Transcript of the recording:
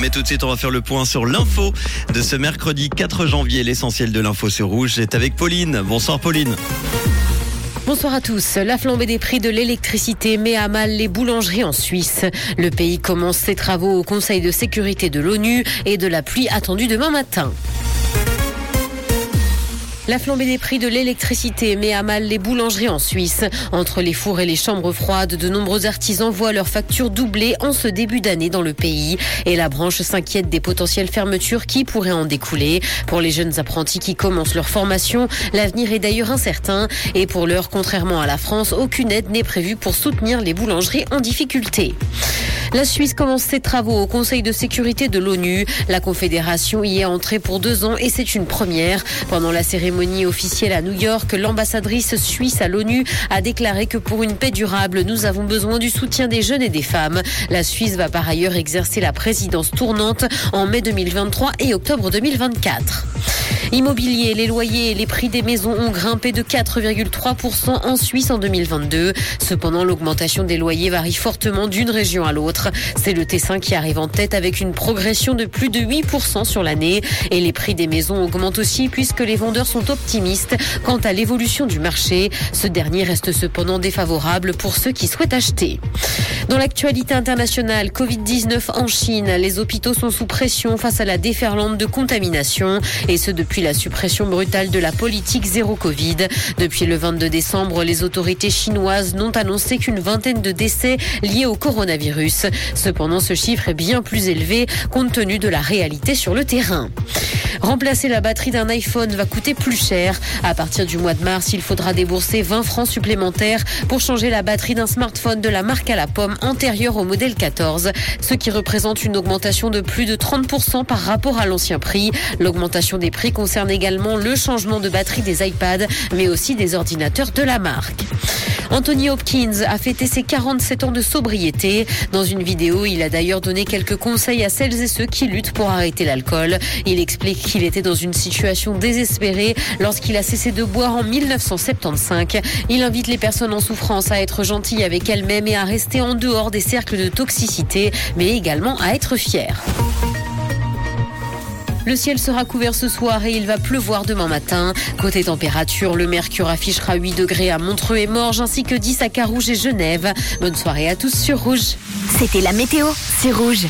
Mais tout de suite, on va faire le point sur l'info de ce mercredi 4 janvier. L'essentiel de l'info sur Rouge est avec Pauline. Bonsoir Pauline. Bonsoir à tous. La flambée des prix de l'électricité met à mal les boulangeries en Suisse. Le pays commence ses travaux au Conseil de sécurité de l'ONU et de la pluie attendue demain matin. La flambée des prix de l'électricité met à mal les boulangeries en Suisse. Entre les fours et les chambres froides, de nombreux artisans voient leurs factures doubler en ce début d'année dans le pays. Et la branche s'inquiète des potentielles fermetures qui pourraient en découler. Pour les jeunes apprentis qui commencent leur formation, l'avenir est d'ailleurs incertain. Et pour l'heure, contrairement à la France, aucune aide n'est prévue pour soutenir les boulangeries en difficulté. La Suisse commence ses travaux au Conseil de sécurité de l'ONU. La Confédération y est entrée pour deux ans et c'est une première. Pendant la cérémonie officielle à New York, l'ambassadrice suisse à l'ONU a déclaré que pour une paix durable, nous avons besoin du soutien des jeunes et des femmes. La Suisse va par ailleurs exercer la présidence tournante en mai 2023 et octobre 2024. Immobilier, les loyers et les prix des maisons ont grimpé de 4,3% en Suisse en 2022. Cependant, l'augmentation des loyers varie fortement d'une région à l'autre. C'est le Tessin qui arrive en tête avec une progression de plus de 8% sur l'année. Et les prix des maisons augmentent aussi puisque les vendeurs sont optimistes quant à l'évolution du marché. Ce dernier reste cependant défavorable pour ceux qui souhaitent acheter. Dans l'actualité internationale, Covid-19 en Chine, les hôpitaux sont sous pression face à la déferlante de contamination et ce depuis la suppression brutale de la politique zéro Covid. Depuis le 22 décembre, les autorités chinoises n'ont annoncé qu'une vingtaine de décès liés au coronavirus. Cependant, ce chiffre est bien plus élevé compte tenu de la réalité sur le terrain. Remplacer la batterie d'un iPhone va coûter plus cher. À partir du mois de mars, il faudra débourser 20 francs supplémentaires pour changer la batterie d'un smartphone de la marque à la pomme antérieure au modèle 14, ce qui représente une augmentation de plus de 30% par rapport à l'ancien prix. L'augmentation des prix concerne également le changement de batterie des iPads, mais aussi des ordinateurs de la marque. Anthony Hopkins a fêté ses 47 ans de sobriété. Dans une vidéo, il a d'ailleurs donné quelques conseils à celles et ceux qui luttent pour arrêter l'alcool. Il explique qu'il était dans une situation désespérée lorsqu'il a cessé de boire en 1975. Il invite les personnes en souffrance à être gentilles avec elles-mêmes et à rester en dehors des cercles de toxicité, mais également à être fiers. Le ciel sera couvert ce soir et il va pleuvoir demain matin. Côté température, le mercure affichera 8 degrés à Montreux et Morges ainsi que 10 à Carouge et Genève. Bonne soirée à tous sur Rouge. C'était la météo, c'est Rouge.